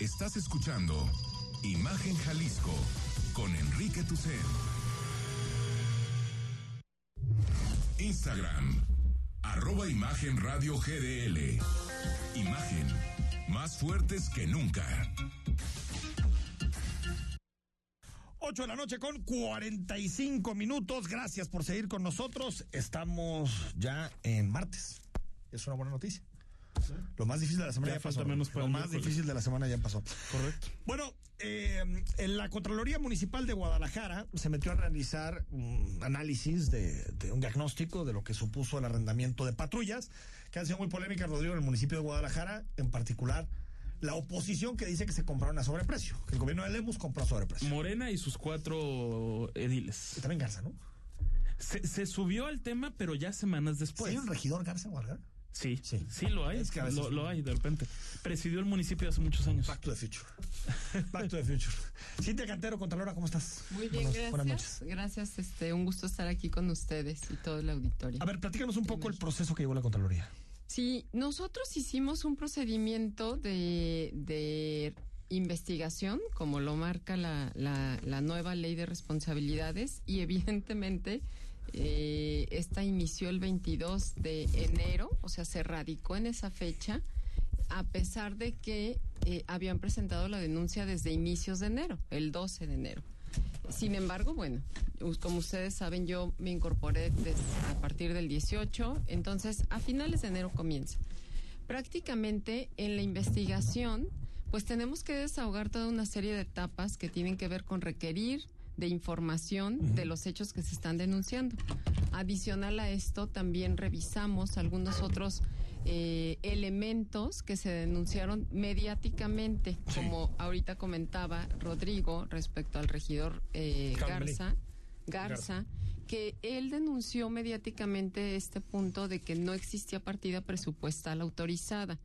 Estás escuchando Imagen Jalisco con Enrique Tucen. Instagram, arroba Imagen Radio GDL. Imagen, más fuertes que nunca. 8 de la noche con 45 minutos. Gracias por seguir con nosotros. Estamos ya en martes. Es una buena noticia. Lo más difícil de la semana Ya pasó. menos Lo más miércoles. difícil de la semana ya pasó. Correcto. Bueno, eh, en la Contraloría Municipal de Guadalajara se metió a realizar un análisis de, de un diagnóstico de lo que supuso el arrendamiento de patrullas, que han sido muy polémicas, Rodrigo, en el municipio de Guadalajara, en particular la oposición que dice que se compraron a sobreprecio, que el gobierno de Lemus compró a sobreprecio. Morena y sus cuatro Y ediles. también Garza, ¿no? Se, se subió al tema, pero ya semanas después. ¿Hay un regidor Garza Guadalajara? Sí, Sí. sí, lo hay. Es que a veces- lo, lo hay de repente. Presidió el municipio hace muchos años. Back to the future. Back to the future. Cintia Cantero, Contralora, ¿cómo estás? Muy bien, Buenas- gracias. Buenas noches. Gracias, este, un gusto estar aquí con ustedes y todo el auditorio. A ver, platícanos un poco el proceso que llevó la Contraloría. Sí, nosotros hicimos un procedimiento de, de investigación, como lo marca la, la, la nueva ley de responsabilidades, y evidentemente eh, esta inició el 22 de enero, o sea, se radicó en esa fecha, a pesar de que eh, habían presentado la denuncia desde inicios de enero, el 12 de enero. Sin embargo, bueno, como ustedes saben, yo me incorporé des- a partir del 18, entonces a finales de enero comienza. Prácticamente en la investigación, pues tenemos que desahogar toda una serie de etapas que tienen que ver con requerir de información de los hechos que se están denunciando. Adicional a esto, también revisamos algunos otros eh, elementos que se denunciaron mediáticamente, como ahorita comentaba Rodrigo respecto al regidor eh. Garza. Garza, que él denunció mediáticamente este punto de que no existía partida presupuestal autorizada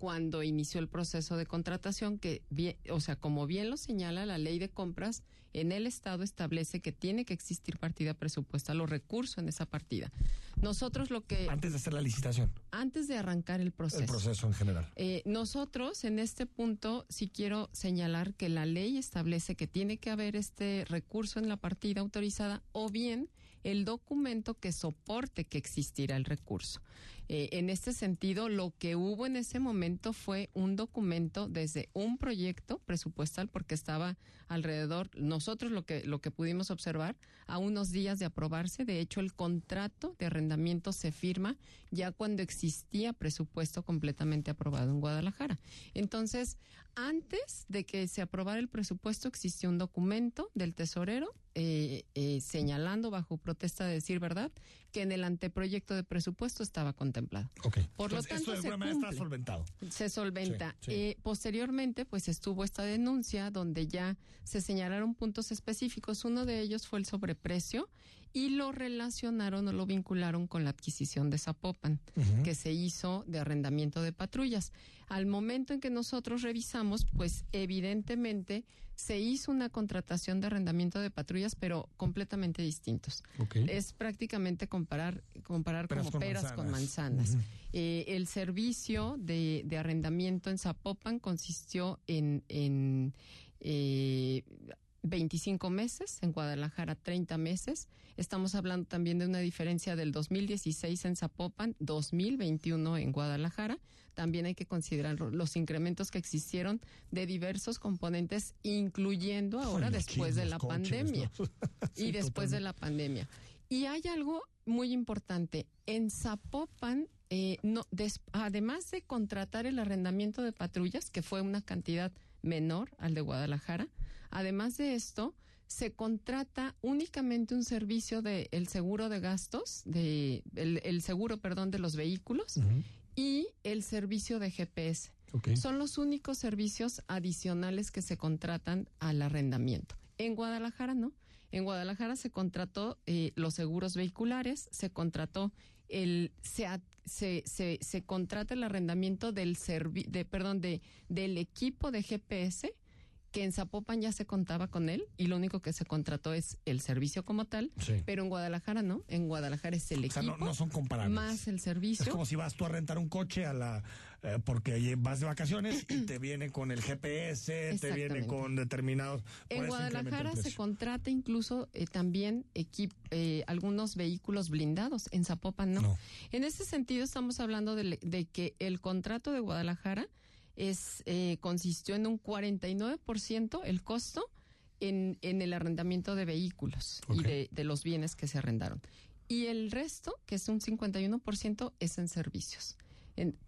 cuando inició el proceso de contratación que bien, o sea, como bien lo señala la ley de compras, en el estado establece que tiene que existir partida presupuestal o recurso en esa partida. Nosotros lo que Antes de hacer la licitación, antes de arrancar el proceso el proceso en general. eh, nosotros en este punto sí quiero señalar que la ley establece que tiene que haber este recurso en la partida autorizada o bien el documento que soporte que existirá el recurso. Eh, en este sentido, lo que hubo en ese momento fue un documento desde un proyecto presupuestal porque estaba alrededor, nosotros lo que, lo que pudimos observar, a unos días de aprobarse, de hecho el contrato de arrendamiento se firma ya cuando existía presupuesto completamente aprobado en Guadalajara. Entonces, antes de que se aprobara el presupuesto existió un documento del tesorero eh, eh, señalando bajo protesta de decir verdad que en el anteproyecto de presupuesto estaba contemplado. Ok. Por lo tanto, esto de se alguna manera está cumple. solventado. Se solventa. Sí, sí. Eh, posteriormente, pues estuvo esta denuncia donde ya se señalaron puntos específicos. Uno de ellos fue el sobreprecio y lo relacionaron o lo vincularon con la adquisición de Zapopan, que se hizo de arrendamiento de patrullas. Al momento en que nosotros revisamos, pues evidentemente se hizo una contratación de arrendamiento de patrullas, pero completamente distintos. Es prácticamente comparar, comparar Peras como con peras con manzanas. manzanas. Eh, el servicio de, de arrendamiento en Zapopan consistió en, en eh, 25 meses, en Guadalajara 30 meses. Estamos hablando también de una diferencia del 2016 en Zapopan, 2021 en Guadalajara. También hay que considerar lo- los incrementos que existieron de diversos componentes, incluyendo ahora Ay, después de la pandemia. ¿no? Sí, y después de la pandemia. Y hay algo muy importante. En Zapopan, eh, no, des- además de contratar el arrendamiento de patrullas, que fue una cantidad menor al de Guadalajara, además de esto, se contrata únicamente un servicio de el seguro de gastos, de el, el seguro, perdón, de los vehículos y el servicio de GPS. Ok. Son los únicos servicios adicionales que se contratan al arrendamiento. En Guadalajara no. En Guadalajara se contrató eh, los seguros vehiculares, se contrató el se, se, se, se contrata el arrendamiento del servi de perdón de del equipo de GPS que en Zapopan ya se contaba con él y lo único que se contrató es el servicio como tal, Sí. pero en Guadalajara no, en Guadalajara es el O sea, equipo no, no son comparables. más el Es servicio. como si vas tú a rentar un coche a la eh, porque vas de vacaciones y te viene con el GPS, te viene con determinados. En Guadalajara se contrata incluso eh, también equip- eh, algunos vehículos blindados, en Zapopan no. No. En ese sentido estamos hablando de que el contrato de Guadalajara es eh, consistió en un 49% el costo en, en el arrendamiento de vehículos y de, de los bienes que se arrendaron. Y el resto, que es un 51%, es en servicios.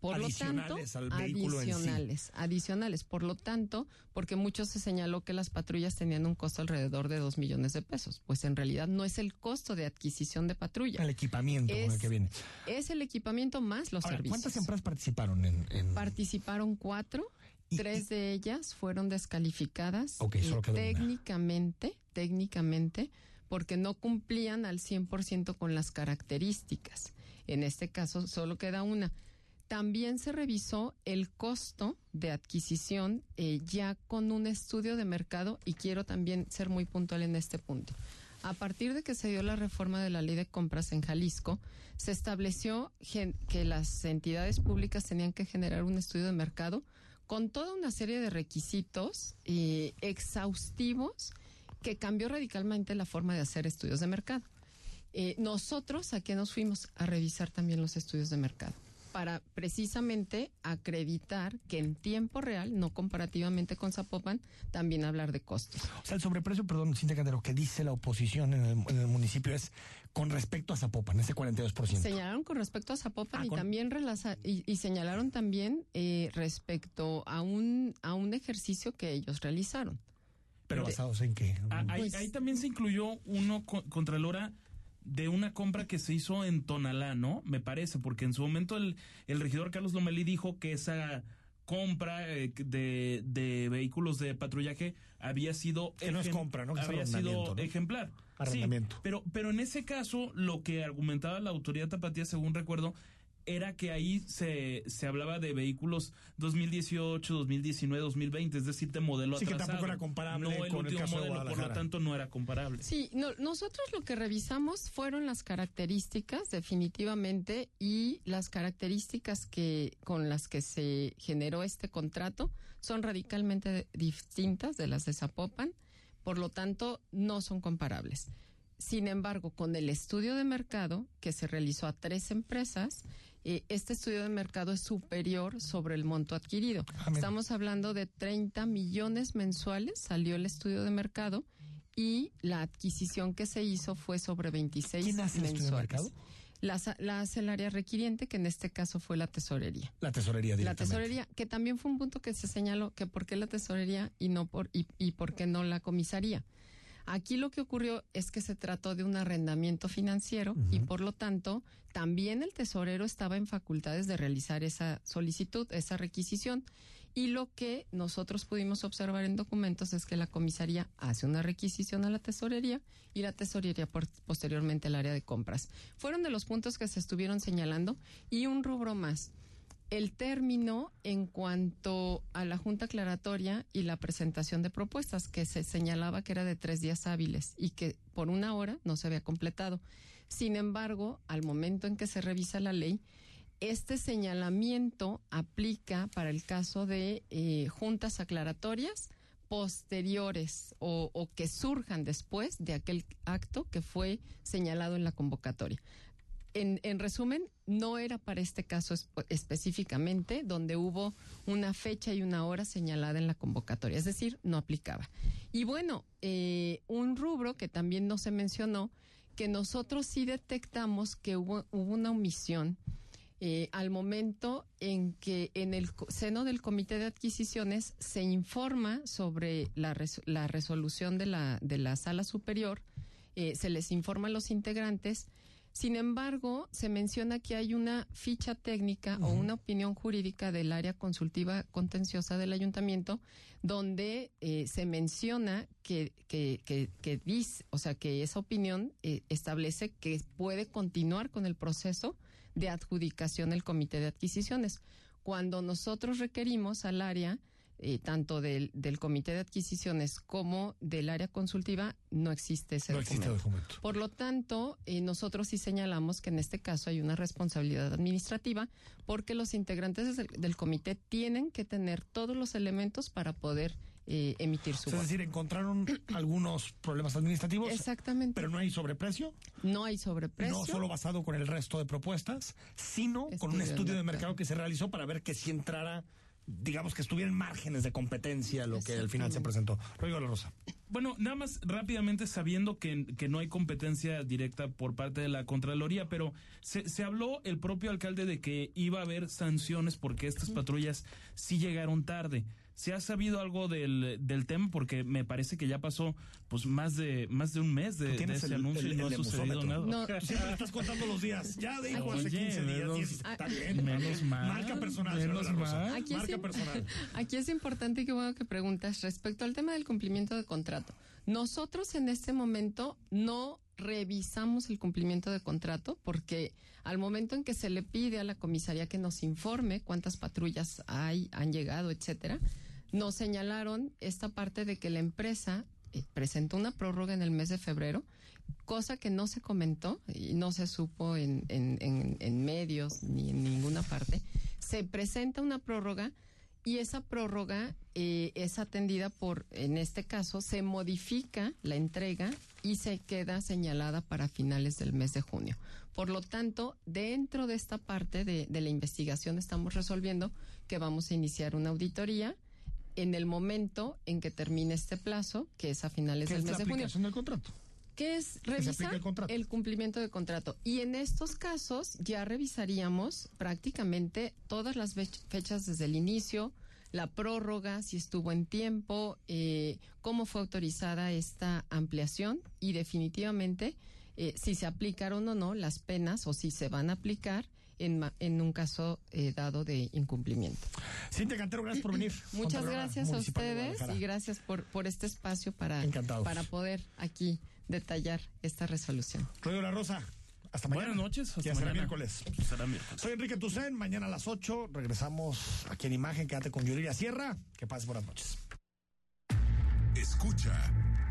Por lo tanto, Adicionales al vehículo en sí. adicionales, adicionales. Por lo tanto, porque mucho se señaló que las patrullas tenían un costo alrededor de 2 millones de pesos. Pues en realidad no es el costo de adquisición de patrulla. El equipamiento con el Es que viene. Es el equipamiento más los Ahora, servicios. ¿cuántas empresas participaron en, en- Participaron cuatro, Y- tres de ellas fueron descalificadas solo una. técnicamente, técnicamente, porque no cumplían al 100% con las características. En este caso solo queda una. También se revisó el costo de adquisición eh, ya con un estudio de mercado y quiero también ser muy puntual en este punto. A partir de que se dio la reforma de la ley de compras en Jalisco, se estableció que las entidades públicas tenían que generar un estudio de mercado con toda una serie de requisitos exhaustivos que cambió radicalmente la forma de hacer estudios de mercado. Eh, nosotros a qué nos fuimos a revisar también los estudios de mercado para precisamente acreditar que en tiempo real, no comparativamente con Zapopan, también hablar de costos. O sea, el sobreprecio, perdón, Cintia Cantero, que dice la oposición en el, en el municipio es con respecto a Zapopan, ese 42%. Señalaron con respecto a Zapopan Ah, y con- también relaza- y, y señalaron también eh, respecto a un a un ejercicio que ellos realizaron. Pero de- basados en qué? Ah, ahí, Pues- ahí también se incluyó uno co- contra Lora de una compra que se hizo en Tonalá, ¿no? Me parece, porque en su momento el, el regidor Carlos Lomelí dijo que esa compra eh, de, de vehículos de patrullaje había sido Que no es compra, ¿no? Que había sido ¿no? ejemplar. Arrendamiento. Sí, pero, pero en ese caso, lo que argumentaba la autoridad tapatía, según recuerdo, era que ahí se, se hablaba de vehículos 2018, 2019, 2020, es decir, de modelo Sí, que atrasado. tampoco era comparable no el con el último caso de modelo, por lo tanto no era comparable. Sí, no, nosotros lo que revisamos fueron las características definitivamente y las características que con las que se generó este contrato son radicalmente distintas de las de Zapopan, por lo tanto no son comparables. Sin embargo, con el estudio de mercado que se realizó a tres empresas, eh, este estudio de mercado es superior sobre el monto adquirido. Ah. Estamos hablando de 30 millones mensuales, salió el estudio de mercado y la adquisición que se hizo fue sobre 26 ¿Quién hace el estudio de mensuales. mercado? La, la hace el área requiriente, que en este caso fue la tesorería. La tesorería La tesorería, que también fue un punto que se señaló, que por qué la tesorería y no por y, y por qué no la comisaría. Aquí lo que ocurrió es que se trató de un arrendamiento financiero y por lo tanto también el tesorero estaba en facultades de realizar esa solicitud, esa requisición. Y lo que nosotros pudimos observar en documentos es que la comisaría hace una requisición a la tesorería y la tesorería por- posteriormente al área de compras. Fueron de los puntos que se estuvieron señalando y un rubro más el término en cuanto a la junta aclaratoria y la presentación de propuestas, que se señalaba que era de tres días hábiles y que por una hora no se había completado. Sin embargo, al momento en que se revisa la ley, este señalamiento aplica para el caso de eh, juntas aclaratorias posteriores o, o que surjan después de aquel acto que fue señalado en la convocatoria en, en resumen, no era para este caso esp- específicamente donde hubo una fecha y una hora señalada en la convocatoria, es decir, no aplicaba. Y bueno, eh, un rubro que también no se mencionó, que nosotros sí detectamos que hubo, hubo una omisión eh, al momento en que en el seno del comité de adquisiciones se informa sobre la, res- la resolución de la, de la sala superior, eh, se les informa a los integrantes, sin embargo, se menciona que hay una ficha técnica o una opinión jurídica del área consultiva contenciosa del ayuntamiento donde eh, se menciona que, que, que, que dice, o sea, que esa opinión eh, establece que puede continuar con el proceso de adjudicación del comité de adquisiciones. Cuando nosotros requerimos al área eh, tanto del, del comité de adquisiciones como del área consultiva, no existe ese No existe documento. documento. Por lo tanto, eh, nosotros sí señalamos que en este caso hay una responsabilidad administrativa porque los integrantes del, del comité tienen que tener todos los elementos para poder eh, emitir su O sea, es decir, encontraron algunos problemas administrativos, Exactamente. pero no hay sobreprecio, no hay sobreprecio. no solo basado con el resto de propuestas, sino con un Estudio de mercado que se realizó para ver que si entrara, digamos que estuviera en márgenes de competencia lo que al final se presentó. Rodrigo de la Rosa. Bueno, nada más rápidamente sabiendo que, que no hay competencia directa por parte de la Contraloría, pero se, se habló el propio alcalde de que iba a haber sanciones porque estas patrullas sí llegaron tarde. ¿Se ha sabido algo del, del tema? Porque me parece que ya pasó pues más de más de un mes de, de ese el- anuncio el- y no el ha sucedido nada. No. Siempre estás contando los días. Ya dijo hace Oye, 15 días. menos- 10, está bien. menos mal, Marca personal, menos la mal. Aquí Marca sí. personal. Aquí es importante que bueno que preguntas respecto al tema del cumplimiento de contrato. Nosotros en este momento no revisamos el cumplimiento de contrato porque al momento en que se le pide a la comisaría que nos informe cuántas patrullas hay, han llegado, etcétera, nos señalaron esta parte de que la empresa eh, presentó una prórroga en el mes de febrero, cosa que no se comentó y no se supo en, en- medios ni en ninguna parte. Se presenta una prórroga y esa prórroga eh, es atendida por, en este caso, se modifica la entrega y se queda señalada para finales del mes de junio. Por lo tanto, dentro de esta parte de la investigación estamos resolviendo que vamos a iniciar una auditoría en el momento en que termine este plazo, que es a finales ¿Qué del es la mes de junio del contrato? que es revisar el cumplimiento de contrato. Y en estos casos ya revisaríamos prácticamente todas las fech- fechas desde el inicio, la prórroga, si estuvo en tiempo, eh, cómo fue autorizada esta ampliación y definitivamente eh, si se aplicaron o no las penas o si se van a aplicar en, un caso eh, dado de incumplimiento. Cintia Cantero, gracias por venir. Muchas gracias a ustedes y gracias por, por este espacio para, Encantados. para poder aquí detallar esta resolución. Rodrigo la Rosa, hasta mañana. Buenas noches. Hasta Ya será mañana. miércoles. Será miércoles. Soy Enrique Tucen, mañana a las 8 regresamos aquí en Imagen, quédate con Yuridia Sierra, que pases buenas noches. Escucha